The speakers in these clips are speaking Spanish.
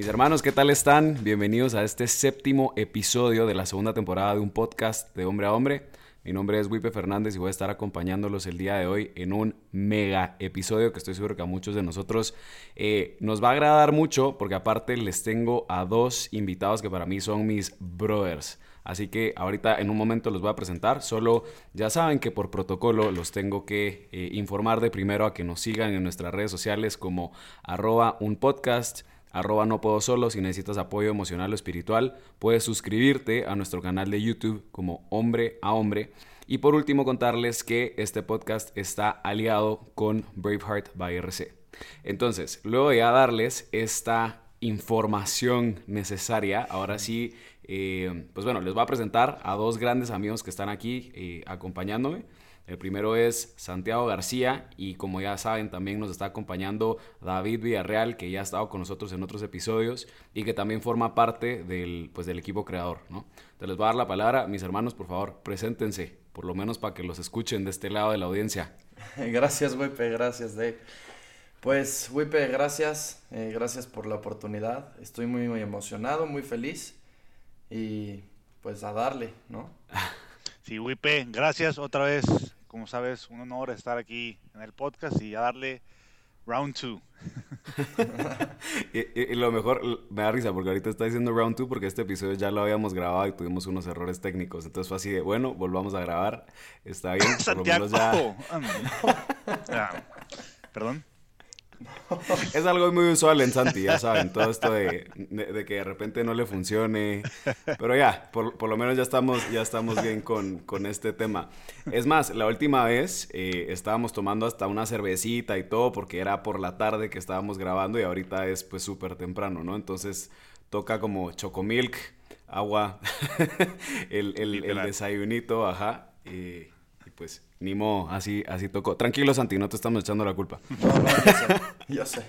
Mis hermanos, ¿qué tal están? Bienvenidos a este séptimo episodio de la segunda temporada de un podcast de hombre a hombre. Mi nombre es Wipe Fernández y voy a estar acompañándolos el día de hoy en un mega episodio que estoy seguro que a muchos de nosotros eh, nos va a agradar mucho porque aparte les tengo a dos invitados que para mí son mis brothers. Así que ahorita en un momento los voy a presentar. Solo ya saben que por protocolo los tengo que eh, informar de primero a que nos sigan en nuestras redes sociales como arroba un podcast arroba no puedo solo. Si necesitas apoyo emocional o espiritual, puedes suscribirte a nuestro canal de YouTube como Hombre a Hombre. Y por último, contarles que este podcast está aliado con Braveheart by RC. Entonces, luego de ya darles esta información necesaria, ahora sí, eh, pues bueno, les voy a presentar a dos grandes amigos que están aquí eh, acompañándome. El primero es Santiago García y como ya saben también nos está acompañando David Villarreal que ya ha estado con nosotros en otros episodios y que también forma parte del, pues, del equipo creador. ¿no? Entonces les voy a dar la palabra, mis hermanos, por favor, preséntense, por lo menos para que los escuchen de este lado de la audiencia. Gracias, Wipe, gracias, Dave. Pues, Wipe, gracias, eh, gracias por la oportunidad. Estoy muy, muy emocionado, muy feliz y pues a darle, ¿no? Sí, Wipe, gracias otra vez como sabes, un honor estar aquí en el podcast y a darle round two. y, lo mejor, me da risa porque ahorita está diciendo round two porque este episodio ya lo habíamos grabado y tuvimos unos errores técnicos. Entonces fue así de, bueno, volvamos a grabar. Está bien, por lo menos ya... Ah, Perdón. Es algo muy usual en Santi, ya saben, todo esto de, que de repente no le funcione. Pero ya, por, lo menos ya estamos, ya estamos bien con, este tema. Es más, la última vez eh, estábamos tomando hasta una cervecita y todo porque era por la tarde que estábamos grabando y ahorita es pues súper temprano, ¿no? Entonces toca como chocomilk, agua, el, el, desayunito, ajá. y pues ni modo, así, así tocó. Tranquilo, Santi, no te estamos echando la culpa. No, no, yo sé. Yo sé.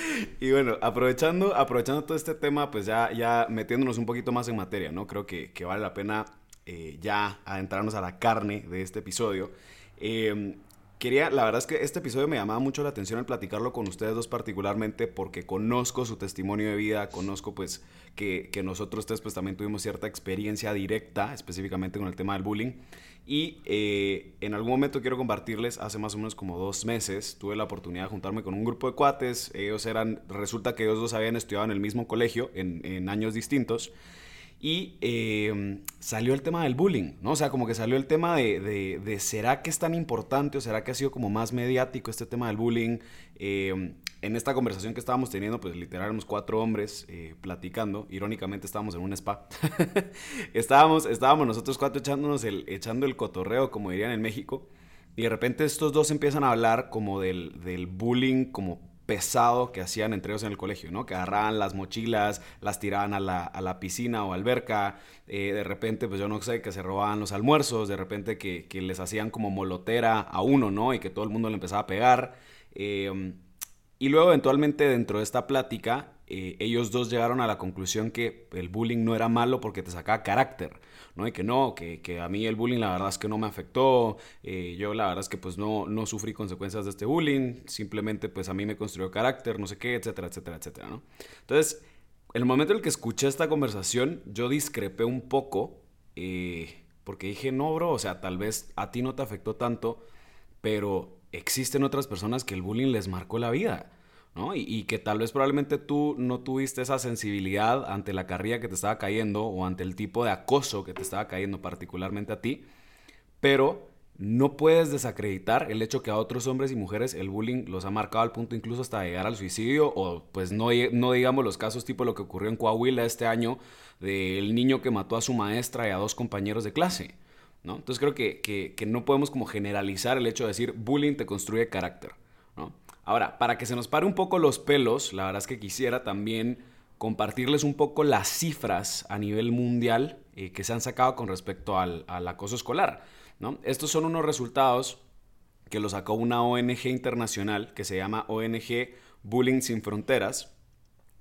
y bueno, aprovechando, aprovechando todo este tema, pues ya, ya metiéndonos un poquito más en materia, ¿no? Creo que, vale la pena eh, ya adentrarnos a la carne de este episodio. Eh, quería, la verdad es que este episodio me llamaba mucho la atención el platicarlo con ustedes dos particularmente porque conozco su testimonio de vida, conozco pues que, que nosotros tres pues también tuvimos cierta experiencia directa, específicamente con el tema del bullying. Y eh, en algún momento quiero compartirles, hace más o menos como dos meses, tuve la oportunidad de juntarme con un grupo de cuates. Ellos eran, resulta que ellos dos habían estudiado en el mismo colegio, en, en años distintos. Y eh, salió el tema del bullying, ¿no? O sea, como que salió el tema de, de, ¿será que es tan importante o será que ha sido como más mediático este tema del bullying? Eh, en esta conversación que estábamos teniendo, pues literal éramos cuatro hombres eh, platicando. Irónicamente estábamos en un spa. estábamos, estábamos nosotros cuatro echándonos el, echando el cotorreo, como dirían en México. Y de repente estos dos empiezan a hablar como del, del bullying como pesado que hacían entre ellos en el colegio, ¿no? Que agarraban las mochilas, las tiraban a la, a la piscina o alberca, eh, de repente, pues yo no sé, que se robaban los almuerzos, de repente que, que, les hacían como molotera a uno, ¿no? Y que todo el mundo le empezaba a pegar. Eh, y luego eventualmente dentro de esta plática, eh, ellos dos llegaron a la conclusión que el bullying no era malo porque te sacaba carácter, ¿no? Y que no, que, que a mí el bullying la verdad es que no me afectó, eh, yo la verdad es que pues no, no sufrí consecuencias de este bullying, simplemente pues a mí me construyó carácter, no sé qué, etcétera, etcétera, etcétera, ¿no? Entonces, el momento en el que escuché esta conversación, yo discrepé un poco, eh, porque dije, no, bro, o sea, tal vez a ti no te afectó tanto, pero existen otras personas que el bullying les marcó la vida. Y, que tal vez probablemente tú no tuviste esa sensibilidad ante la carrilla que te estaba cayendo o ante el tipo de acoso que te estaba cayendo particularmente a ti, pero no puedes desacreditar el hecho que a otros hombres y mujeres el bullying los ha marcado al punto incluso hasta llegar al suicidio o pues no, no digamos los casos tipo lo que ocurrió en Coahuila este año del niño que mató a su maestra y a dos compañeros de clase. ¿no? Entonces creo que, que no podemos como generalizar el hecho de decir bullying te construye carácter. ¿no? Ahora, para que se nos pare un poco los pelos, la verdad es que quisiera también compartirles un poco las cifras a nivel mundial eh, que se han sacado con respecto al, acoso escolar. ¿no? Estos son unos resultados que lo sacó una ONG internacional que se llama ONG Bullying Sin Fronteras.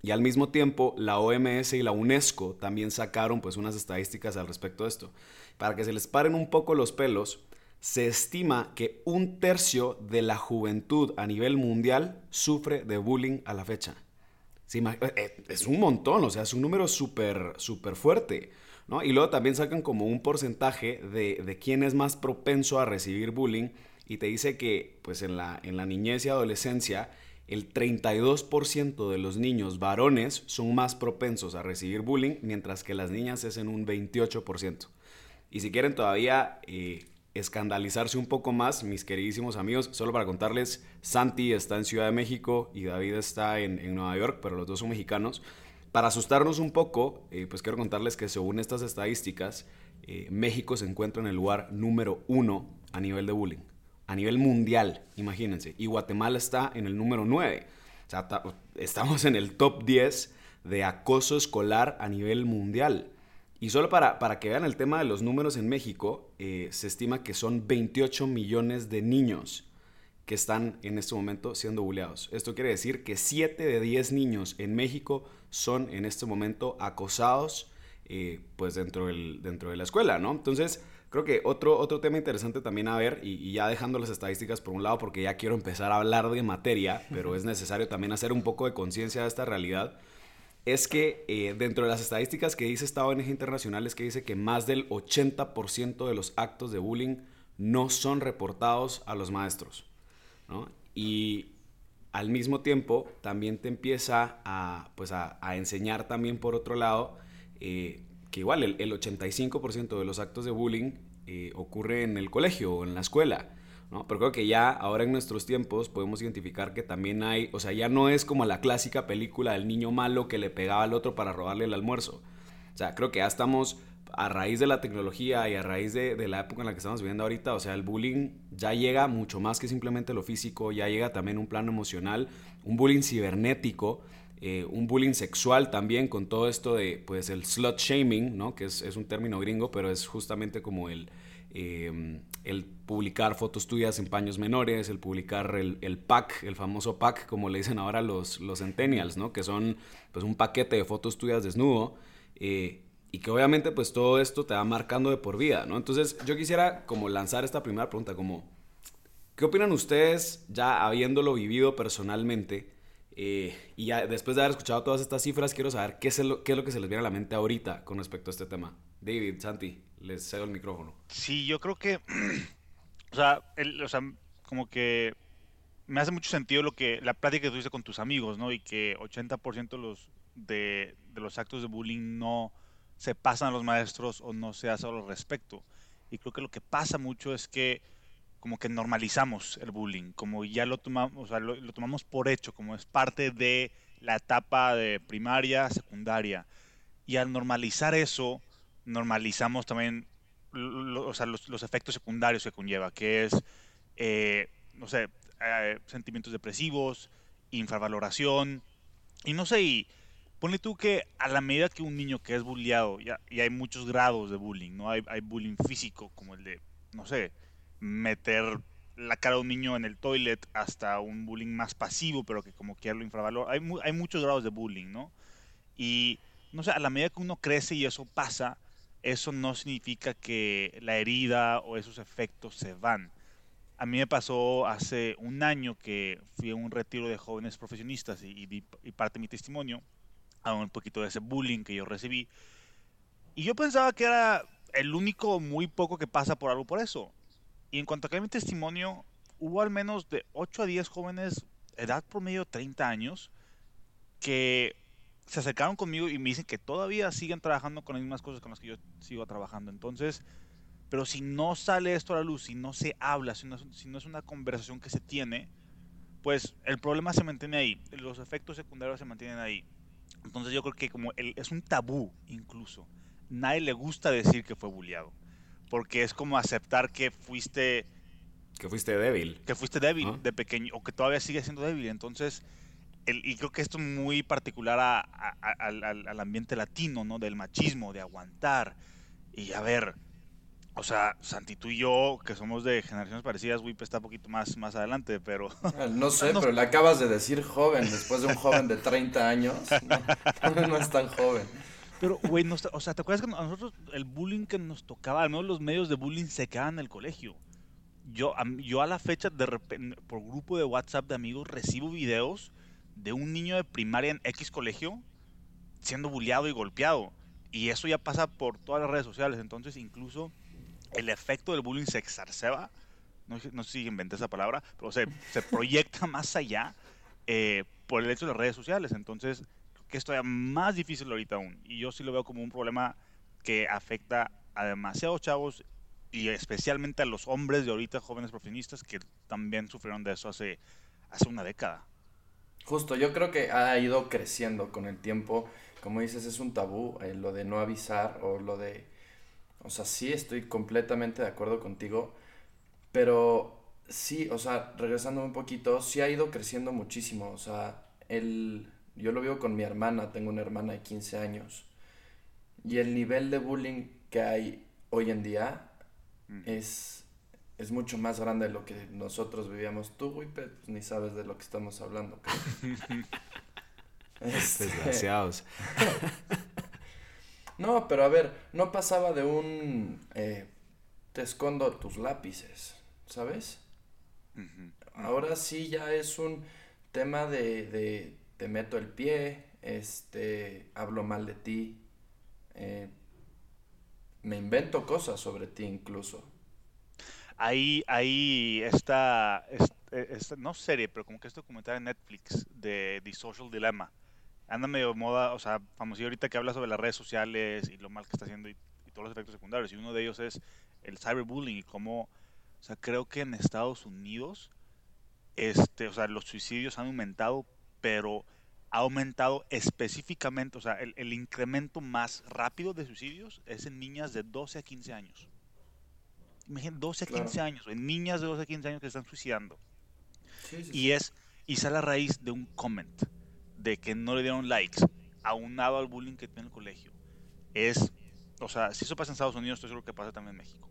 Y al mismo tiempo, la OMS y la UNESCO también sacaron pues unas estadísticas al respecto de esto. Para que se les paren un poco los pelos, se estima que un tercio de la juventud a nivel mundial sufre de bullying a la fecha. Eh, eh, es un montón, o sea, es un número súper, súper fuerte. ¿no? Y luego también sacan como un porcentaje de, de, quién es más propenso a recibir bullying y te dice que pues en la, en la niñez y adolescencia el 32% de los niños varones son más propensos a recibir bullying, mientras que las niñas es en un 28%. Y si quieren todavía eh, escandalizarse un poco más, mis queridísimos amigos, solo para contarles, Santi está en Ciudad de México y David está en, Nueva York, pero los dos son mexicanos. Para asustarnos un poco, eh, pues quiero contarles que según estas estadísticas, eh, México se encuentra en el lugar número uno a nivel de bullying, a nivel mundial, imagínense, y Guatemala está en el número nueve. O sea, estamos en el top 10 de acoso escolar a nivel mundial. Y solo para, para que vean el tema de los números en México, eh, se estima que son 28 millones de niños que están en este momento siendo bulleados. Esto quiere decir que 7 de 10 niños en México son en este momento acosados eh, pues dentro, del, dentro de la escuela, ¿no? Entonces, creo que otro, otro tema interesante también a ver, y, ya dejando las estadísticas por un lado, porque ya quiero empezar a hablar de materia, pero es necesario también hacer un poco de conciencia de esta realidad es que eh, dentro de las estadísticas que dice esta ONG internacional es que dice que más del 80% de los actos de bullying no son reportados a los maestros. Y al mismo tiempo también te empieza a, pues a, enseñar también por otro lado eh, que igual el, 85% de los actos de bullying eh, ocurre en el colegio o en la escuela. Pero creo que ya ahora en nuestros tiempos podemos identificar que también hay, o sea, ya no es como la clásica película del niño malo que le pegaba al otro para robarle el almuerzo. O sea, creo que ya estamos a raíz de la tecnología y a raíz de, la época en la que estamos viviendo ahorita, o sea, el bullying ya llega mucho más que simplemente lo físico, ya llega también un plano emocional, un bullying cibernético, eh, un bullying sexual también con todo esto de, pues, el slut shaming, ¿no? Que es, es un término gringo, pero es justamente como el, Em, el publicar fotos tuyas en paños menores, el publicar el, pack, el famoso pack, como le dicen ahora los, los centennials, ¿no? Que son pues un paquete de fotos tuyas desnudo. Eh, y que obviamente pues todo esto te va marcando de por vida, ¿no? Entonces yo quisiera como lanzar esta primera pregunta como, ¿qué opinan ustedes ya habiéndolo vivido personalmente? Eh, y ya después de haber escuchado todas estas cifras, quiero saber qué es, lo, qué es lo que se les viene a la mente ahorita con respecto a este tema. David, Santi les cedo el micrófono. Sí, yo creo que, o sea, o sea, como que me hace mucho sentido lo que la plática que tuviste con tus amigos, ¿no? Y que 80% de los, de, de, los actos de bullying no se pasan a los maestros o no se hace al respecto. Y creo que lo que pasa mucho es que como que normalizamos el bullying, como ya lo tomamos, o sea, lo, lo tomamos por hecho, como es parte de la etapa de primaria, secundaria. Y al normalizar eso, normalizamos también los, efectos secundarios que conlleva, que es, eh, no sé, eh, sentimientos depresivos, infravaloración, y no sé, y ponle tú que a la medida que un niño que es bulliado, ya, y hay muchos grados de bullying, ¿no? Hay, hay bullying físico, como el de, no sé, meter la cara de un niño en el toilet hasta un bullying más pasivo, pero que como que lo infravalora. Hay, hay muchos grados de bullying, ¿no? Y, no sé, a la medida que uno crece y eso pasa, eso no significa que la herida o esos efectos se van. A mí me pasó hace un año que fui a un retiro de jóvenes profesionistas y, di parte de mi testimonio a un poquito de ese bullying que yo recibí. Y yo pensaba que era el único muy poco que pasa por algo por eso. Y en cuanto a que mi testimonio, hubo al menos de 8 a 10 jóvenes edad promedio 30 años, que se acercaron conmigo y me dicen que todavía siguen trabajando con las mismas cosas con las que yo sigo trabajando. Entonces, pero si no sale esto a la luz, si no se habla, si no, si no es una conversación que se tiene, pues el problema se mantiene ahí, los efectos secundarios se mantienen ahí. Entonces yo creo que como es un tabú incluso. Nadie le gusta decir que fue bulliado. Porque es como aceptar que fuiste... Que fuiste débil. Que fuiste débil de pequeño o que todavía sigue siendo débil. Entonces, el, y creo que esto es muy particular al, al, ambiente latino, ¿no? Del machismo, de aguantar. Y a ver, o sea, Santi, tú y yo, que somos de generaciones parecidas, Wip está un poquito más, más adelante, pero... Ah, no sé, pero le acabas de decir joven, después de un joven de 30 años. No, es tan joven. Pero, güey, no, o sea, ¿te acuerdas que a nosotros el bullying que nos tocaba, al menos los medios de bullying se quedaban en el colegio? Yo a, yo a la fecha, de repente, por grupo de WhatsApp de amigos, recibo videos de un niño de primaria en X colegio siendo bulleado y golpeado. Y eso ya pasa por todas las redes sociales. Entonces, incluso el efecto del bullying se exacerba, no, no sé si inventé esa palabra, pero se, se proyecta más allá eh, por el hecho de las redes sociales. Entonces, que esto es más difícil ahorita aún. Y yo sí lo veo como un problema que afecta a demasiados chavos y especialmente a los hombres de ahorita, jóvenes profesionistas, que también sufrieron de eso hace, hace una década. Justo, yo creo que ha ido creciendo con el tiempo. Como dices, es un tabú eh, lo de no avisar o lo de o sea, sí estoy completamente de acuerdo contigo, pero sí, o sea, regresando un poquito, sí ha ido creciendo muchísimo. O sea, el, yo lo veo con mi hermana, tengo una hermana de 15 años, y el nivel de bullying que hay hoy en día mm. es, es mucho más grande de lo que nosotros vivíamos. Tú, Wipet, pues ni sabes de lo que estamos hablando. este... Desgraciados. No, pero a ver, no pasaba de un eh, te escondo tus lápices, ¿sabes? Ahora sí ya es un tema de, de te meto el pie, este, hablo mal de ti, eh, me invento cosas sobre ti incluso. Ahí, ahí está, esta, no serie, pero como que este documental en Netflix de The Social Dilemma anda medio moda, o sea, famoso ahorita que habla sobre las redes sociales y lo mal que está haciendo y, todos los efectos secundarios. Y uno de ellos es el cyberbullying y cómo, o sea, creo que en Estados Unidos, este, o sea, los suicidios han aumentado, pero ha aumentado específicamente, o sea, el incremento más rápido de suicidios es en niñas de 12 a 15 años. Imagínate, 12 a 15 años, en niñas de 12 a 15 años que están suicidando. y es, y sale a raíz de un comment de que no le dieron likes, aunado al bullying que tiene el colegio, es, o sea, si eso pasa en Estados Unidos, estoy seguro que pasa también en México.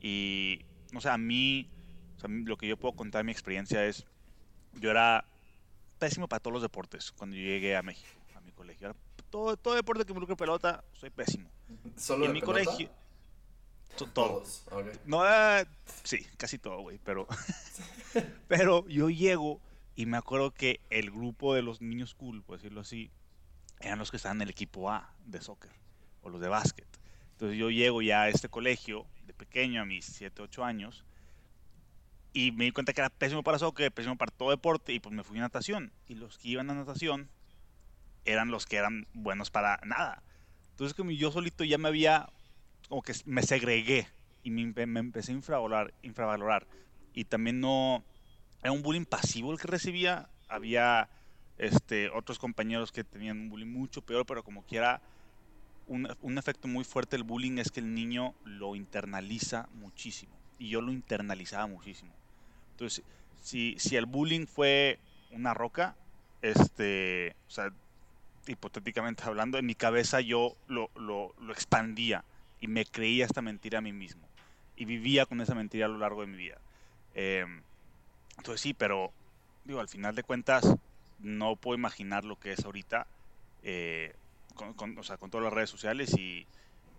Y, no sé, a mí, o sea, lo que yo puedo contar mi experiencia es, yo era pésimo para todos los deportes cuando yo llegué a México, a mi colegio. todo, todo deporte que involucre pelota, soy pésimo. ¿Solo en mi colegio todos. No, eh, sí, casi todo, güey, pero pero yo llego y me acuerdo que el grupo de los niños cool, por decirlo así, eran los que estaban en el equipo A de soccer o los de básquet. Entonces yo llego ya a este colegio de pequeño, a mis 7, 8 años, y me di cuenta que era pésimo para soccer, pésimo para todo deporte, y pues me fui a natación. Y los que iban a natación eran los que eran buenos para nada. Entonces como yo solito ya me había, como que me segregué y me, me empecé a infravalorar, infravalorar. Y también no, era un bullying pasivo el que recibía. Había este, otros compañeros que tenían un bullying mucho peor, pero como quiera, un, un efecto muy fuerte del bullying es que el niño lo internaliza muchísimo. Y yo lo internalizaba muchísimo. Entonces, si, si el bullying fue una roca, este, o sea, hipotéticamente hablando, en mi cabeza yo lo, lo, lo, expandía y me creía esta mentira a mí mismo. Y vivía con esa mentira a lo largo de mi vida. Eh, entonces sí, pero digo, al final de cuentas no puedo imaginar lo que es ahorita eh, con, o sea, con todas las redes sociales y,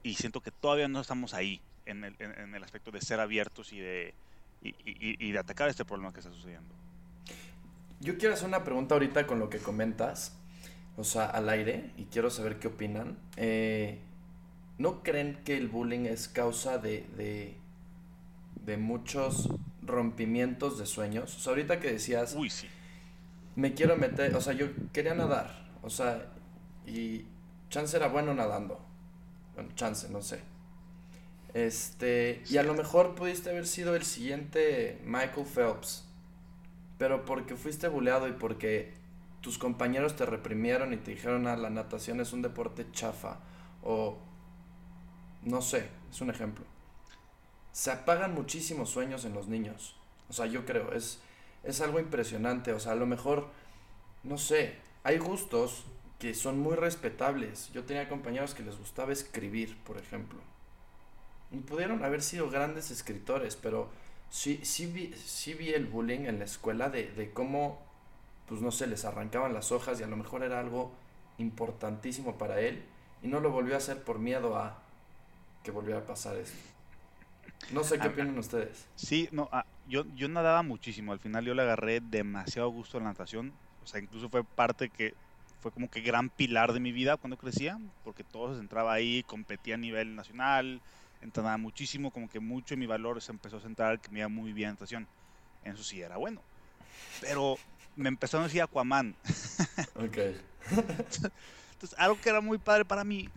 y, siento que todavía no estamos ahí en el, en, el aspecto de ser abiertos y de, y, y, de atacar este problema que está sucediendo. Yo quiero hacer una pregunta ahorita con lo que comentas, o sea, al aire, y quiero saber qué opinan. Eh, ¿No creen que el bullying es causa de, de, de muchos rompimientos de sueños. O sea, ahorita que decías... Uy, sí. me quiero meter, o sea, yo quería nadar, o sea, y chance era bueno nadando. Bueno, chance, no sé. Este, y a lo mejor pudiste haber sido el siguiente Michael Phelps, pero porque fuiste buleado y porque tus compañeros te reprimieron y te dijeron, ah, la natación es un deporte chafa, o no sé, es un ejemplo. Se apagan muchísimos sueños en los niños. O sea, yo creo, es, es algo impresionante. O sea, a lo mejor, no sé, hay gustos que son muy respetables. Yo tenía compañeros que les gustaba escribir, por ejemplo. Y pudieron haber sido grandes escritores, pero sí, sí, vi, sí vi el bullying en la escuela de, de cómo, pues no sé, les arrancaban las hojas y a lo mejor era algo importantísimo para él y no lo volvió a hacer por miedo a que volviera a pasar esto. No sé qué ah, opinan ustedes. Sí, no, ah, yo, yo nadaba muchísimo. Al final yo le agarré demasiado gusto a la natación. O sea, incluso fue parte que fue como que gran pilar de mi vida cuando crecía, porque todo se centraba ahí, competía a nivel nacional, entrenaba muchísimo, como que mucho de mi valor se empezó a centrar que me iba muy bien natación. En eso sí era bueno. Pero me empezó a decir Aquaman. Ok. Entonces, algo que era muy padre para mí,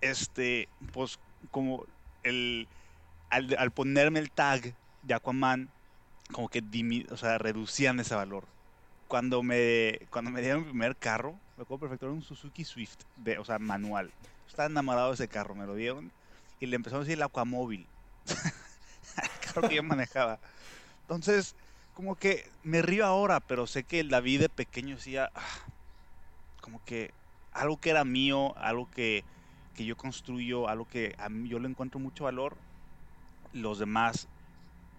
este, pues como el, al, ponerme el tag de Aquaman, como que o sea, reducían ese valor. Cuando me, cuando me dieron mi primer carro, me acuerdo perfecto, era un Suzuki Swift, de, o sea, manual. Estaba enamorado de ese carro, me lo dieron y le empezaron a decir el Aquamóvil. el carro que yo manejaba. Entonces, como que me río ahora, pero sé que David de pequeño decía, ah, como que algo que era mío, algo que, que yo construyo, algo que a mí yo le encuentro mucho valor, los demás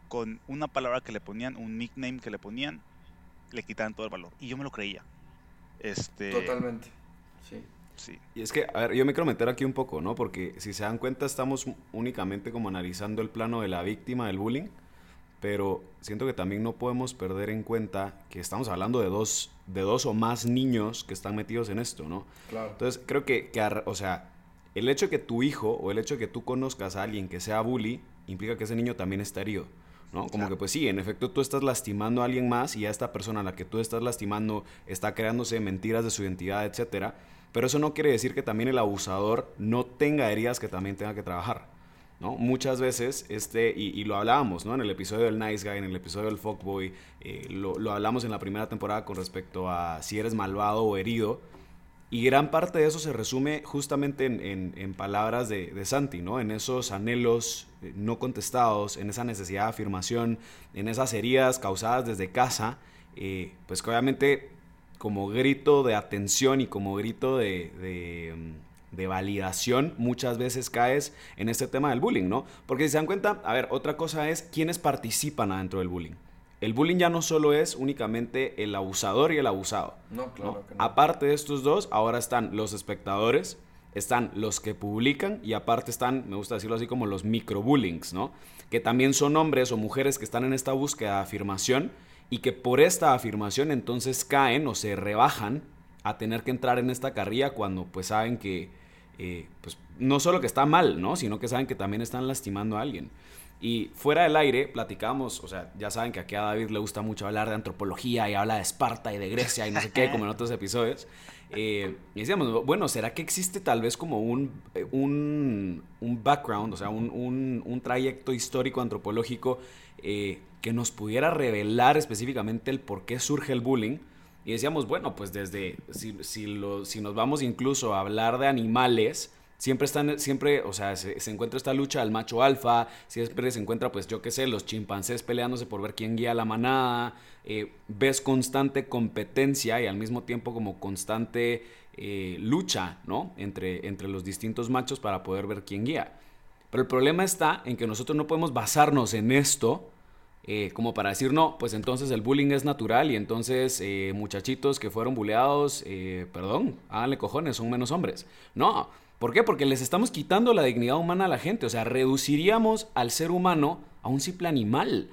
con una palabra que le ponían, un nickname que le ponían, le quitaban todo el valor. Y yo me lo creía. Este... Totalmente. Sí. Sí. Y es que, a ver, yo me quiero meter aquí un poco, ¿no? Porque si se dan cuenta, estamos únicamente como analizando el plano de la víctima del bullying, pero siento que también no podemos perder en cuenta que estamos hablando de dos, de dos o más niños que están metidos en esto, ¿no? Claro. Entonces, creo que, que, o sea, el hecho de que tu hijo o el hecho de que tú conozcas a alguien que sea bully implica que ese niño también está herido. ¿no? Como que pues sí, en efecto tú estás lastimando a alguien más y a esta persona a la que tú estás lastimando está creándose mentiras de su identidad, etcétera. Pero eso no quiere decir que también el abusador no tenga heridas que también tenga que trabajar. ¿no? Muchas veces, este, y, lo hablábamos ¿no? en el episodio del Nice Guy, en el episodio del Fuckboy, eh, lo, lo hablamos en la primera temporada con respecto a si eres malvado o herido. Y gran parte de eso se resume justamente en, palabras de, Santi, ¿no? En esos anhelos eh, no contestados, en esa necesidad de afirmación, en esas heridas causadas desde casa, eh, pues obviamente como grito de atención y como grito de, mm, de, validación muchas veces caes en este tema del bullying, ¿no? Porque si se dan cuenta, a ver, otra cosa es quiénes participan adentro del bullying el bullying ya no solo es únicamente el abusador y el abusado. No, claro Que no. Aparte de estos dos, ahora están los espectadores, están los que publican y aparte están, me gusta decirlo así, como los microbullings, ¿no? Que también son hombres o mujeres que están en esta búsqueda de afirmación y que por esta afirmación entonces caen o se rebajan a tener que entrar en esta carrilla cuando pues saben que, eh, pues no solo que está mal, ¿no? Sino que saben que también están lastimando a alguien. Y fuera del aire platicamos, o sea, ya saben que aquí a David le gusta mucho hablar de antropología y habla de Esparta y de Grecia y no sé qué, como en otros episodios. Eh, y decíamos, bueno, ¿será que existe tal vez como un, eh, un, un background, o sea, un, un, un trayecto histórico antropológico eh, que nos pudiera revelar específicamente el por qué surge el bullying? Y decíamos, bueno, pues desde, si, si, lo, si nos vamos incluso a hablar de animales, siempre están, siempre, o sea, se, encuentra esta lucha al macho alfa, siempre se encuentra, pues yo qué sé, los chimpancés peleándose por ver quién guía la manada, eh, ves constante competencia y al mismo tiempo como constante eh, lucha, ¿no? Entre, entre los distintos machos para poder ver quién guía. Pero el problema está en que nosotros no podemos basarnos en esto. Eh, como para decir, no, pues entonces el bullying es natural y entonces muchachitos que fueron bulleados, perdón, háganle cojones, son menos hombres. No, ¿Por qué? Porque les estamos quitando la dignidad humana a la gente. O sea, reduciríamos al ser humano a un simple animal.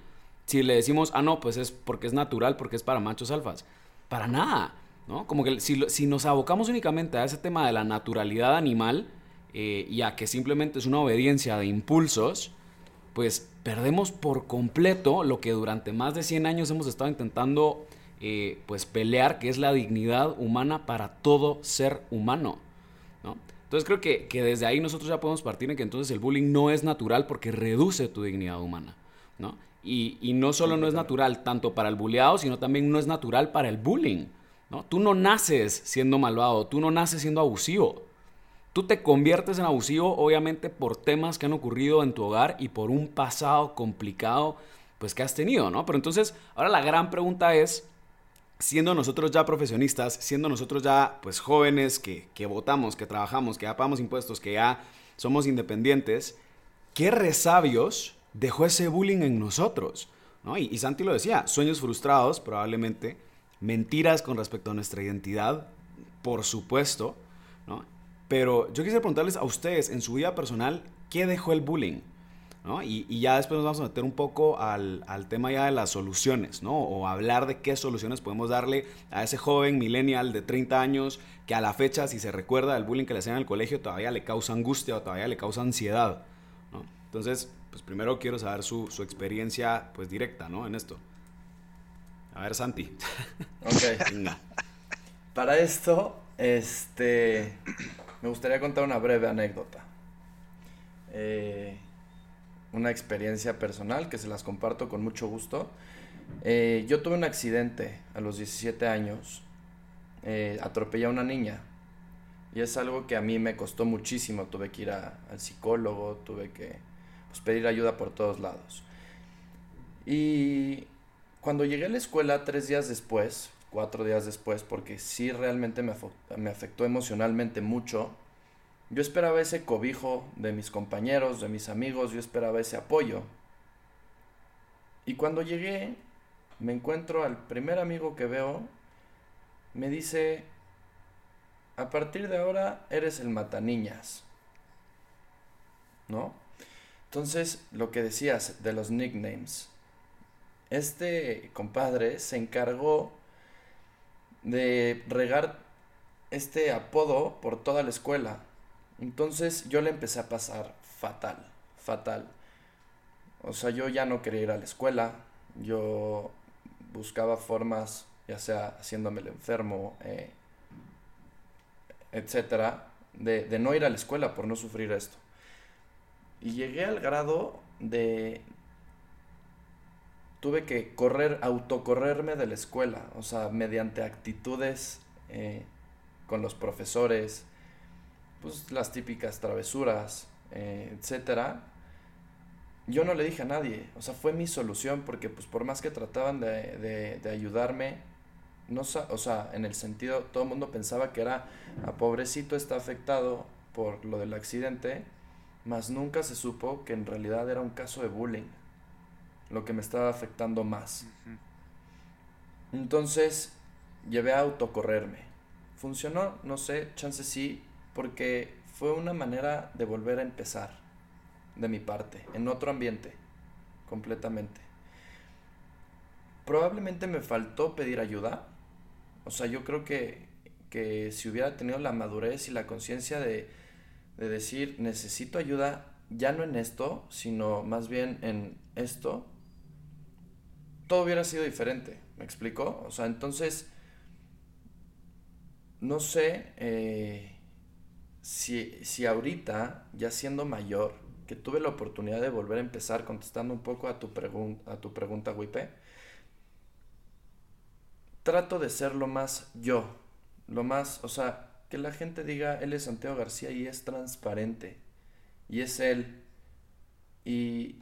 Si le decimos, ah, no, pues es porque es natural, porque es para machos alfas. Para nada. ¿no? Como que si, nos abocamos únicamente a ese tema de la naturalidad animal eh, y a que simplemente es una obediencia de impulsos, pues perdemos por completo lo que durante más de 100 años hemos estado intentando eh, pues pelear, que es la dignidad humana para todo ser humano. ¿no? Entonces creo que, que, desde ahí nosotros ya podemos partir en que entonces el bullying no es natural porque reduce tu dignidad humana. ¿no? Y, y no solo no es natural tanto para el bulleado, sino también no es natural para el bullying. ¿no? Tú no naces siendo malvado, tú no naces siendo abusivo. Tú te conviertes en abusivo obviamente por temas que han ocurrido en tu hogar y por un pasado complicado pues que has tenido, ¿no? Pero entonces, ahora la gran pregunta es, siendo nosotros ya profesionistas, siendo nosotros ya pues jóvenes que, que votamos, que trabajamos, que ya pagamos impuestos, que ya somos independientes, ¿qué resabios dejó ese bullying en nosotros? ¿No? Y, y Santi lo decía, sueños frustrados probablemente, mentiras con respecto a nuestra identidad, por supuesto, ¿no? Pero yo quisiera preguntarles a ustedes, en su vida personal, ¿qué dejó el bullying? ¿No? Y, y, ya después nos vamos a meter un poco al, al, tema ya de las soluciones, ¿no? O hablar de qué soluciones podemos darle a ese joven millennial de 30 años que a la fecha, si se recuerda del bullying que le hacían en el colegio, todavía le causa angustia o todavía le causa ansiedad, ¿no? Entonces, pues primero quiero saber su, su experiencia, pues directa, ¿no? En esto. A ver, Santi. Ok. Venga. Para esto, este, me gustaría contar una breve anécdota. Eh, una experiencia personal que se las comparto con mucho gusto. Eh, yo tuve un accidente a los 17 años. Eh, atropellé a una niña. Y es algo que a mí me costó muchísimo. Tuve que ir a, al psicólogo, tuve que pues, pedir ayuda por todos lados. Y cuando llegué a la escuela tres días después, cuatro días después, porque sí realmente me, me afectó emocionalmente mucho, yo esperaba ese cobijo de mis compañeros, de mis amigos, yo esperaba ese apoyo. Y cuando llegué, me encuentro al primer amigo que veo, me dice, a partir de ahora eres el mataniñas. ¿No? Entonces, lo que decías de los nicknames. Este compadre se encargó de regar este apodo por toda la escuela. Entonces yo le empecé a pasar fatal, fatal. O sea, yo ya no quería ir a la escuela, yo buscaba formas, ya sea haciéndome el enfermo, eh, etcétera, de, no ir a la escuela por no sufrir esto. Y llegué al grado de... Tuve que correr, autocorrerme de la escuela, o sea, mediante actitudes eh, con los profesores, pues las típicas travesuras, eh, etcétera. Yo no le dije a nadie, o sea, fue mi solución porque pues por más que trataban de, de, de ayudarme, no, o sea, en el sentido, todo el mundo pensaba que era, a pobrecito está afectado por lo del accidente, mas nunca se supo que en realidad era un caso de bullying, lo que me estaba afectando más. Entonces, llevé a autocorrerme. ¿Funcionó? No sé, chance sí, porque fue una manera de volver a empezar de mi parte, en otro ambiente, completamente. Probablemente me faltó pedir ayuda, o sea, yo creo que, que si hubiera tenido la madurez y la conciencia de, de decir, necesito ayuda, ya no en esto, sino más bien en esto, todo hubiera sido diferente, ¿me explico? O sea, entonces, no sé eh, si, si ahorita, ya siendo mayor, que tuve la oportunidad de volver a empezar contestando un poco a tu, a tu pregunta, Wipe, trato de ser lo más yo, lo más, o sea, que la gente diga, él es Santiago García y es transparente, y es él, y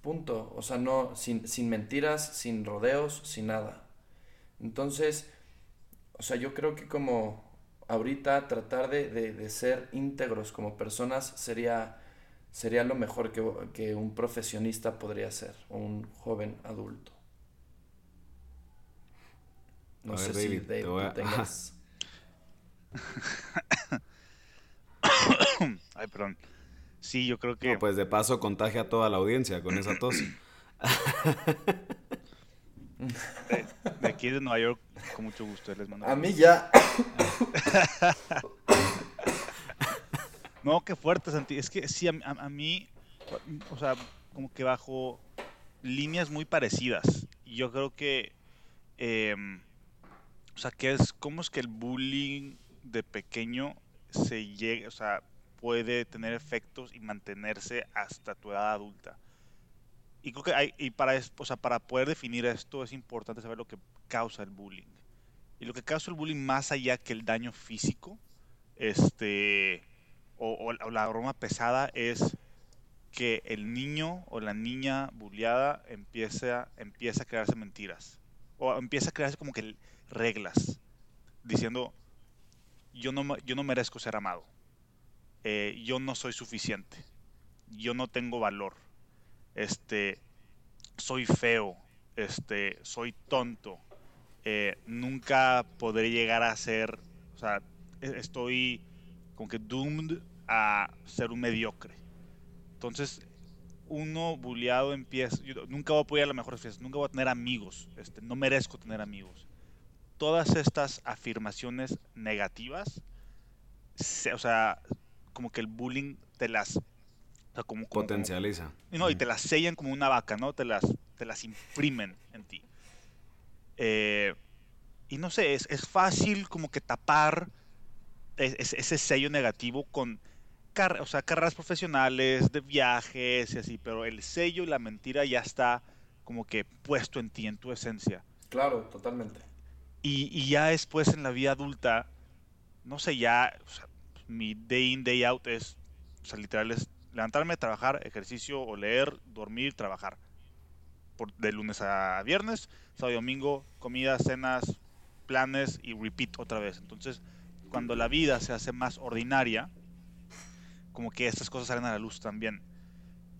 punto, o sea, no, sin, sin mentiras, sin rodeos, sin nada. Entonces, o sea, yo creo que como ahorita tratar de, de, de ser íntegros como personas sería, sería lo mejor que, que un profesionista podría ser, o un joven adulto. No A sé ver, si David, Dave, tú a- tengas... Ay, perdón. Sí, yo creo que. No, pues de paso contagia a toda la audiencia con esa tos. de, de aquí de Nueva York, con mucho gusto les mando. A mí ya... No, qué fuerte, Santi. Es que sí, a, a- a mí, o sea, como que bajo líneas muy parecidas. Y yo creo que em, o sea, ¿qué es, ¿cómo es que el bullying de pequeño se llega, o sea, puede tener efectos y mantenerse hasta tu edad adulta? Y creo que para, poder definir esto es importante saber lo que causa el bullying. Y lo que causa el bullying más allá que el daño físico, este, o, la broma pesada es que el niño o la niña bulliada empieza, empieza a crearse mentiras. O empieza a crearse como que reglas. Diciendo, yo no, yo no merezco ser amado. Eh, yo no soy suficiente. Yo no tengo valor. Este, soy feo. Este, soy tonto. Eh, nunca podré llegar a ser, o sea, e, estoy como que doomed a ser un mediocre. Entonces, uno bulleado empieza, nunca voy a poder a las mejores nunca voy a tener amigos, este, no merezco tener amigos. Todas estas afirmaciones negativas, o sea, como que el bullying te las... como, Potencializa. y no, y te las sellan como una vaca, ¿no? Te las, te las imprimen en ti. Eh, y no sé, es, es fácil como que tapar ese sello negativo con o sea, carreras profesionales, de viajes y así, pero el sello y la mentira ya está como que puesto en ti, en tu esencia. Claro, totalmente. Y, ya después en la vida adulta, no sé, ya mi day in, day out es, o sea, literal es levantarme, trabajar, ejercicio o leer, dormir, trabajar. Por, de lunes a viernes, sábado y domingo, comida, cenas, planes y repeat otra vez. Entonces, cuando la vida se hace más ordinaria, como que estas cosas salen a la luz también.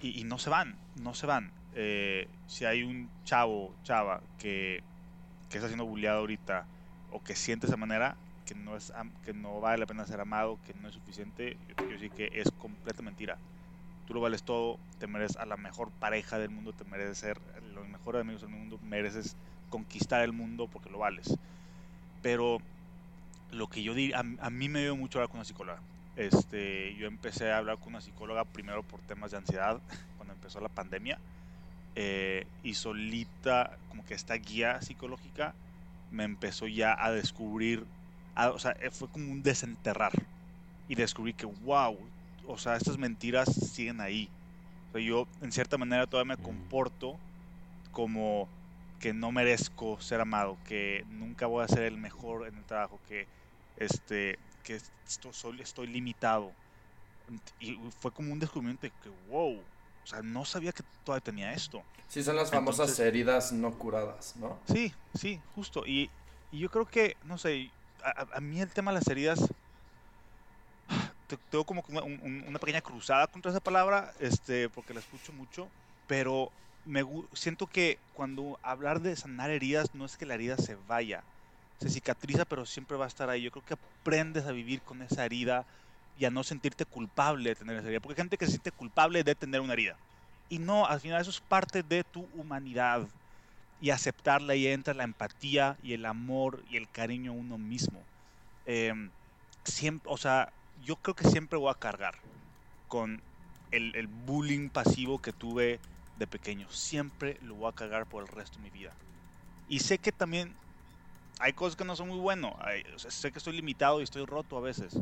Y, no se van, no se van. Eh, si hay un chavo, chava, que, que está siendo bulleado ahorita, o que siente esa manera, que no, es, que no vale la pena ser amado, que no es suficiente, yo, yo sí que es completa mentira. Tú lo vales todo, te mereces a la mejor pareja del mundo, te mereces ser los mejores amigos del mundo, mereces conquistar el mundo porque lo vales. Pero lo que yo diría, a, mí me dio mucho hablar con una psicóloga. Este, yo empecé a hablar con una psicóloga primero por temas de ansiedad, cuando empezó la pandemia, eh, y solita, como que esta guía psicológica me empezó ya a descubrir, o sea, fue como un desenterrar, y descubrí que, wow, o sea, estas mentiras siguen ahí. O sea, yo, en cierta manera, todavía me comporto como que no merezco ser amado, que nunca voy a ser el mejor en el trabajo, que este, que estoy, estoy limitado. Y fue como un descubrimiento de que, wow, o sea, no sabía que todavía tenía esto. Sí, son las famosas heridas no curadas, ¿no? Sí, sí, justo. Y, y yo creo que, no sé, a, mí el tema de las heridas, tengo como una, pequeña cruzada contra esa palabra, este, porque la escucho mucho, pero me siento que cuando hablar de sanar heridas no es que la herida se vaya, se cicatriza, pero siempre va a estar ahí. Yo creo que aprendes a vivir con esa herida y a no sentirte culpable de tener esa herida. Porque hay gente que se siente culpable de tener una herida. Y no, al final eso es parte de tu humanidad. Y aceptarla y entra la empatía y el amor y el cariño a uno mismo. Em, siempre, o sea, yo creo que siempre voy a cargar con el, el bullying pasivo que tuve de pequeño. Siempre lo voy a cargar por el resto de mi vida. Y sé que también hay cosas que no son muy buenas. sé que estoy limitado y estoy roto a veces.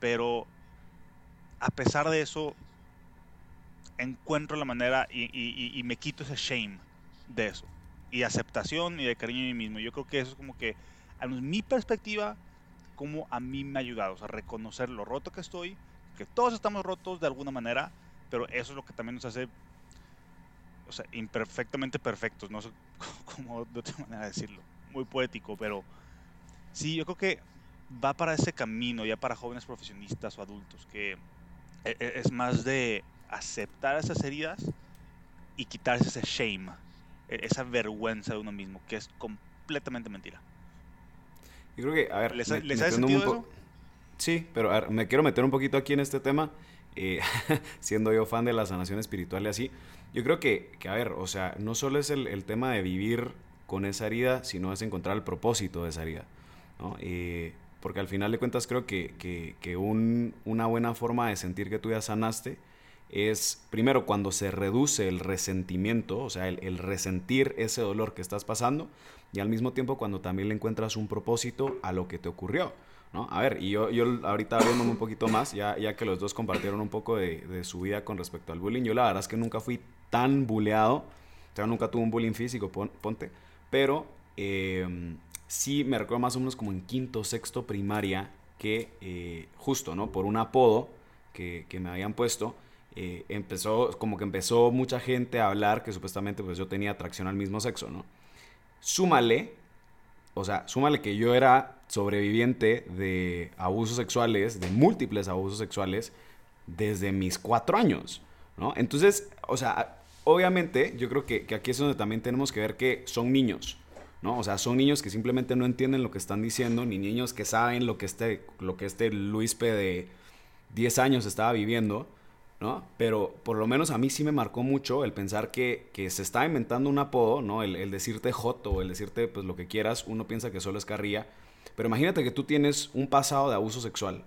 Pero a pesar de eso, encuentro la manera y, me quito ese shame de eso. Y aceptación y de cariño a mí mismo. Yo creo que eso es como que, a mi perspectiva, como a mí me ha ayudado. O sea, reconocer lo roto que estoy, que todos estamos rotos de alguna manera, pero eso es lo que también nos hace, o sea, imperfectamente perfectos. No sé cómo de otra manera decirlo muy poético, pero sí, yo creo que va para ese camino ya para jóvenes profesionistas o adultos, que e, e, es más de aceptar esas heridas y quitarse ese shame, e, esa vergüenza de uno mismo, que es completamente mentira. Yo creo que, a ver, ¿les, sentido eso? Sí, pero a ver, me quiero meter un poquito aquí en este tema, eh, siendo yo fan de la sanación espiritual y así. Yo creo que, que, a ver, o sea, no solo es el, el tema de vivir con esa herida, sino es encontrar el propósito de esa herida. ¿no? porque al final de cuentas creo que, que, una buena forma de sentir que tú ya sanaste es, primero, cuando se reduce el resentimiento, o sea, el, resentir ese dolor que estás pasando, y al mismo tiempo cuando también le encuentras un propósito a lo que te ocurrió. ¿no? A ver, y yo, yo ahorita viéndome un poquito más, ya, ya que los dos compartieron un poco de, su vida con respecto al bullying, yo la verdad es que nunca fui tan buleado, o sea, nunca tuve un bullying físico, ponte, pero em, sí me recuerdo más o menos como en quinto, sexto primaria, que eh, justo, ¿no? Por un apodo que, que me habían puesto, eh, empezó, como que empezó mucha gente a hablar que supuestamente pues yo tenía atracción al mismo sexo, ¿no? Súmale, o sea, súmale que yo era sobreviviente de abusos sexuales, de múltiples abusos sexuales, desde mis cuatro años, ¿no? Entonces, o sea, obviamente yo creo que, que aquí es donde también tenemos que ver que son niños, ¿no? O sea, son niños que simplemente no entienden lo que están diciendo, ni niños que saben lo que este, lo que este Luis P. de 10 años estaba viviendo, ¿no? Pero por lo menos a mí sí me marcó mucho el pensar que, se está inventando un apodo, ¿no? El, decirte joto o el decirte pues lo que quieras, uno piensa que solo es carrilla. Pero imagínate que tú tienes un pasado de abuso sexual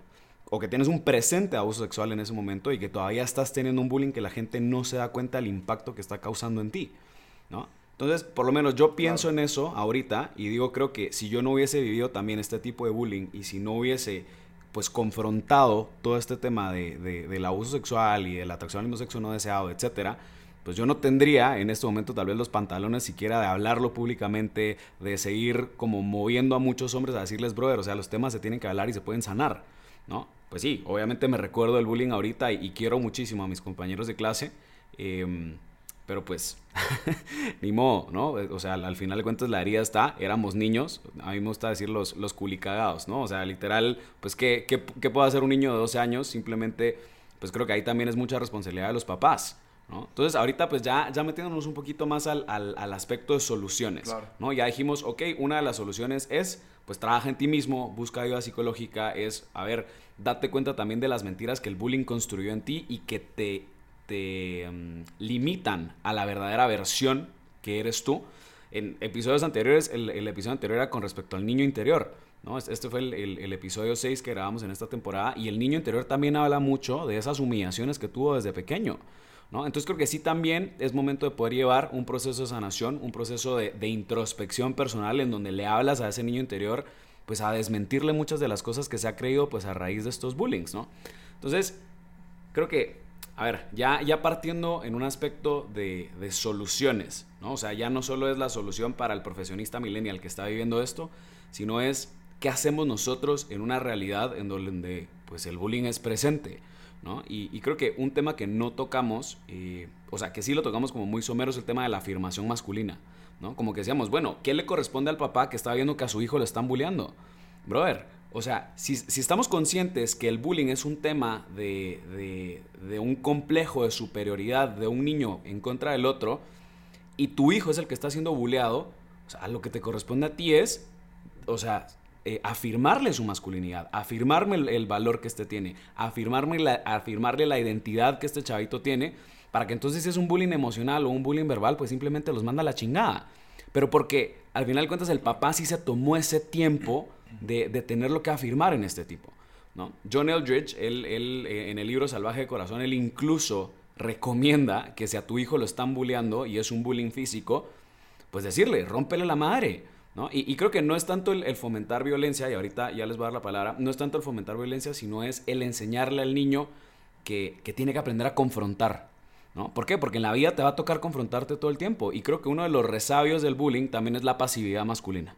o que tienes un presente de abuso sexual en ese momento y que todavía estás teniendo un bullying que la gente no se da cuenta del impacto que está causando en ti, ¿no? Entonces, por lo menos yo pienso en eso ahorita y digo, creo que si yo no hubiese vivido también este tipo de bullying y si no hubiese pues confrontado todo este tema de, del abuso sexual y de la atracción al mismo sexo no deseado, etcétera, pues yo no tendría en este momento tal vez los pantalones siquiera de hablarlo públicamente, de seguir como moviendo a muchos hombres a decirles, brother, o sea, los temas se tienen que hablar y se pueden sanar, ¿no? Pues sí, obviamente me recuerdo el bullying ahorita y, quiero muchísimo a mis compañeros de clase. Em, pero pues, ni modo, ¿no? O sea, al final de cuentas la herida está, éramos niños, a mí me gusta decir los, los culicagados, ¿no? O sea, literal, pues, ¿qué, qué, qué puede hacer un niño de 12 años? Simplemente, pues creo que ahí también es mucha responsabilidad de los papás, ¿no? Entonces, ahorita pues ya, ya metiéndonos un poquito más al, al, al aspecto de soluciones, ¿no? Ya dijimos, ok, una de las soluciones es, pues trabaja en ti mismo, busca ayuda psicológica, es, a ver, date cuenta también de las mentiras que el bullying construyó en ti y que te te mm, limitan a la verdadera versión que eres tú. En episodios anteriores, el, episodio anterior era con respecto al niño interior. ¿no? Este fue el, episodio 6 que grabamos en esta temporada y el niño interior también habla mucho de esas humillaciones que tuvo desde pequeño. ¿no? Entonces creo que sí también es momento de poder llevar un proceso de sanación, un proceso de, introspección personal en donde le hablas a ese niño interior pues a desmentirle muchas de las cosas que se ha creído pues a raíz de estos bullings, ¿no? Entonces, creo que a ver, ya, ya partiendo en un aspecto de, soluciones, ¿no? O sea, ya no solo es la solución para el profesionista millennial que está viviendo esto, sino es qué hacemos nosotros en una realidad en donde pues, el bullying es presente, ¿no? Y, creo que un tema que no tocamos, eh, o sea, que sí lo tocamos como muy somero es el tema de la afirmación masculina, ¿no? Como que decíamos, bueno, ¿qué le corresponde al papá que está viendo que a su hijo le están bulleando? Brother, o sea, si, estamos conscientes que el bullying es un tema de, un complejo de superioridad de un niño en contra del otro, y tu hijo es el que está siendo bulleado, o sea, lo que te corresponde a ti es, o sea, eh, afirmarle su masculinidad, afirmarme el, valor que este tiene, afirmarme afirmarle la identidad que este chavito tiene, para que entonces si es un bullying emocional o un bullying verbal, pues simplemente los manda a la chingada. Pero porque al final de cuentas el papá sí se tomó ese tiempo de, de tenerlo que afirmar en este tipo. ¿no? John Eldridge, él, él, eh, en el libro Salvaje de Corazón, él incluso recomienda que si a tu hijo lo están bulleando y es un bullying físico, pues decirle, rómpele la madre. ¿no? Y, creo que no es tanto el, fomentar violencia, y ahorita ya les voy a dar la palabra, no es tanto el fomentar violencia, sino es el enseñarle al niño que, que tiene que aprender a confrontar. ¿no? ¿Por qué? Porque en la vida te va a tocar confrontarte todo el tiempo. Y creo que uno de los resabios del bullying también es la pasividad masculina.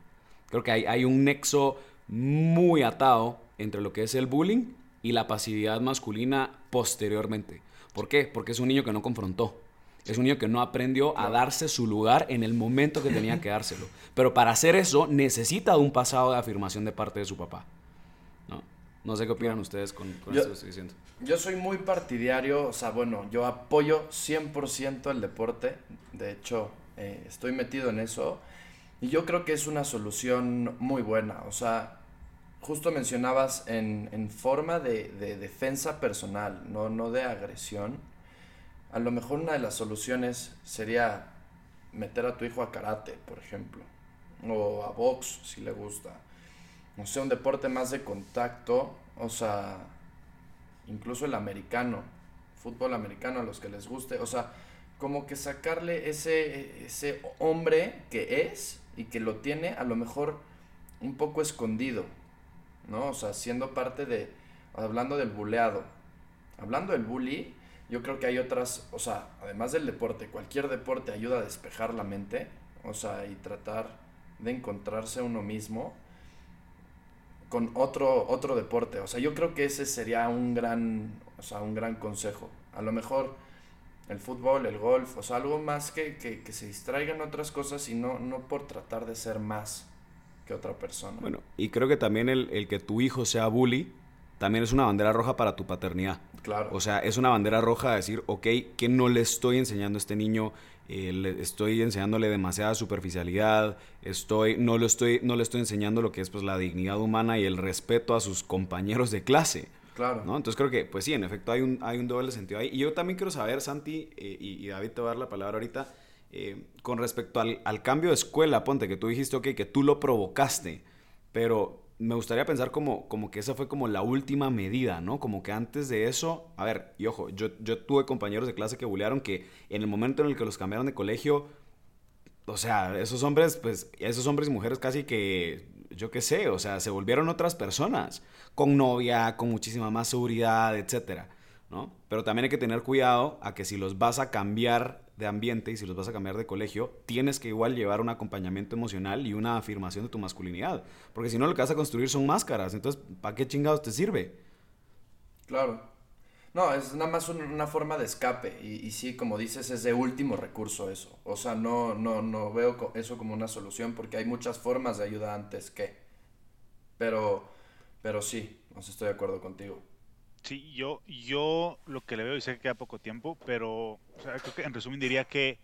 Creo que hay, un nexo muy atado entre lo que es el bullying y la pasividad masculina posteriormente. ¿Por qué? Porque es un niño que no confrontó. Es un niño que no aprendió a darse su lugar en el momento que tenía que dárselo. Pero para hacer eso necesita de un pasado de afirmación de parte de su papá. ¿no? No sé qué opinan ustedes con, esto que estoy diciendo. Yo soy muy partidario, o sea, bueno, yo apoyo 100% el deporte. De hecho, eh, estoy metido en eso. Y yo creo que es una solución muy buena. O sea, justo mencionabas en, forma de, defensa personal, no, no de agresión. A lo mejor una de las soluciones sería meter a tu hijo a karate, por ejemplo, o a box si le gusta. No sé, un deporte más de contacto, o sea, incluso el americano, fútbol americano, a los que les guste, o sea, como que sacarle ese, ese hombre que es y que lo tiene a lo mejor un poco escondido, ¿no? O sea, siendo parte de, hablando del buleado, hablando del bully, yo creo que hay otras, o sea, además del deporte, cualquier deporte ayuda a despejar la mente, o sea, y tratar de encontrarse uno mismo con otro, otro deporte. O sea, yo creo que ese sería un gran, o sea, un gran consejo. A lo mejor el fútbol, el golf, o sea, algo más que, que, que se distraigan otras cosas y no, no por tratar de ser más que otra persona. Bueno, y creo que también el, el que tu hijo sea bully también es una bandera roja para tu paternidad. Claro. O sea, es una bandera roja a decir, ok, que no le estoy enseñando a este niño, eh, le estoy enseñándole demasiada superficialidad, estoy, no, lo estoy, no le estoy enseñando lo que es pues, la dignidad humana y el respeto a sus compañeros de clase. Claro. ¿no? Entonces creo que, pues sí, en efecto hay un, hay un doble sentido ahí. Y yo también quiero saber, Santi, eh, y, David te va a dar la palabra ahorita, eh, con respecto al, al, cambio de escuela, ponte que tú dijiste, ok, que tú lo provocaste, pero me gustaría pensar como, como que esa fue como la última medida, ¿no? Como que antes de eso, a ver, y ojo, yo, yo tuve compañeros de clase que bullearon que en el momento en el que los cambiaron de colegio, o sea, esos hombres, pues, esos hombres y mujeres casi que, yo qué sé, o sea, se volvieron otras personas, con novia, con muchísima más seguridad, etcétera, ¿no? Pero también hay que tener cuidado a que si los vas a cambiar de ambiente y si los vas a cambiar de colegio, tienes que igual llevar un acompañamiento emocional y una afirmación de tu masculinidad. Porque si no, lo que vas a construir son máscaras. Entonces, ¿para qué chingados te sirve? Claro. No, es nada más un, una forma de escape. Y, y, sí, como dices, es de último recurso eso. O sea, no, no, no veo eso como una solución porque hay muchas formas de ayuda antes que. Pero, pero sí, sé, estoy de acuerdo contigo. Sí, yo, yo lo que le veo, y sé que queda poco tiempo, pero o en resumen diría que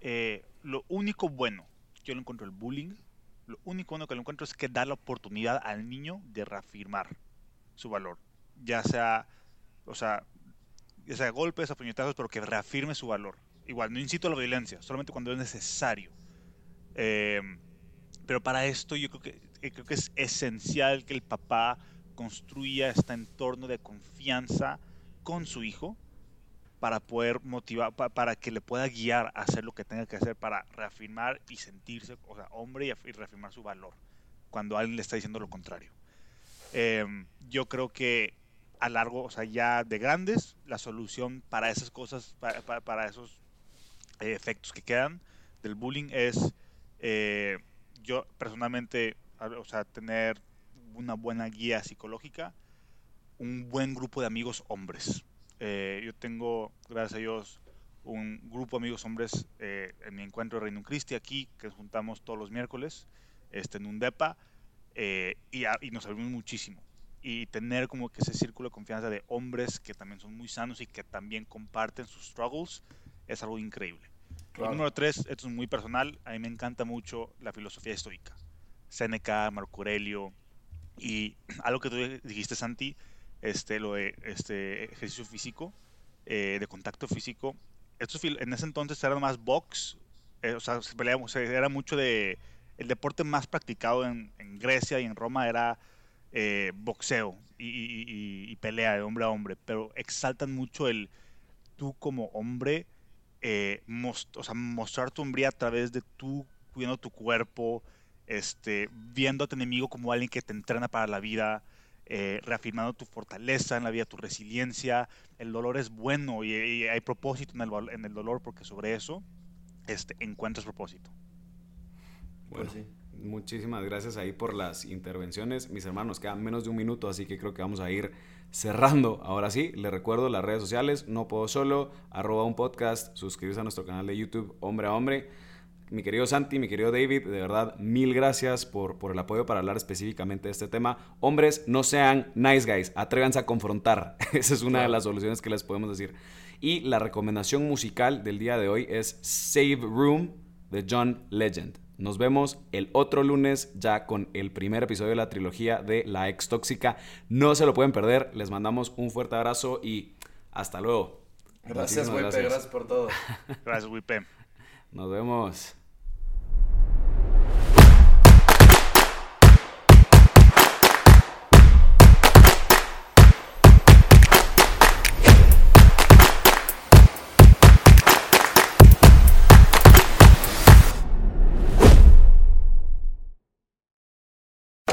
eh, lo único bueno, yo lo encuentro el bullying, lo único bueno que lo encuentro es que da la oportunidad al niño de reafirmar su valor, ya sea, o sea, ya sea golpes o puñetazos, pero que reafirme su valor. Igual, no incito a la violencia, solamente cuando es necesario. Eh, pero para esto yo creo que, creo que es esencial que el papá construya este entorno de confianza con su hijo para poder motivar, para, para, que le pueda guiar a hacer lo que tenga que hacer para reafirmar y sentirse, o sea, hombre y, y reafirmar su valor cuando alguien le está diciendo lo contrario. Eh, yo creo que a largo, o sea, ya de grandes, la solución para esas cosas, para, para, esos eh, efectos que quedan del bullying es, eh, yo personalmente, o sea, tener una buena guía psicológica, un buen grupo de amigos hombres. Eh, yo tengo, gracias a Dios, un grupo de amigos hombres eh, en mi encuentro de Reino Cristi aquí, que juntamos todos los miércoles este, en un DEPA eh, y, y, nos abrimos muchísimo. Y tener como que ese círculo de confianza de hombres que también son muy sanos y que también comparten sus struggles es algo increíble. Claro. Y número tres, esto es muy personal, a mí me encanta mucho la filosofía estoica. Seneca, Marco Aurelio, y algo que tú dijiste, Santi, este, lo de este ejercicio físico, eh, de contacto físico. Esto en ese entonces era más box, eh, o sea, peleamos, era mucho de. El deporte más practicado en, en Grecia y en Roma era eh, boxeo y, y, y, pelea de hombre a hombre, pero exaltan mucho el tú como hombre, most, o sea, mostrar tu hombría a través de tú cuidando tu cuerpo, este, viendo a tu enemigo como alguien que te entrena para la vida, eh, reafirmando tu fortaleza en la vida, tu resiliencia. El dolor es bueno y, y hay propósito en el, en el, dolor porque sobre eso este, encuentras propósito. Bueno, pues sí. Muchísimas gracias ahí por las intervenciones. Mis hermanos, quedan menos de un minuto, así que creo que vamos a ir cerrando. Ahora sí, les recuerdo las redes sociales, no puedo solo, arroba un podcast, suscribirse a nuestro canal de YouTube, hombre a hombre mi querido Santi, mi querido David, de verdad, mil gracias por, por el apoyo para hablar específicamente de este tema. Hombres, no sean nice guys, atrévanse a confrontar. Esa es una de las soluciones que les podemos decir. Y la recomendación musical del día de hoy es Save Room de John Legend. Nos vemos el otro lunes ya con el primer episodio de la trilogía de La Ex Tóxica. No se lo pueden perder. Les mandamos un fuerte abrazo y hasta luego. Gracias, Wipe. Gracias. gracias por todo. gracias, Wipe. Nos vemos.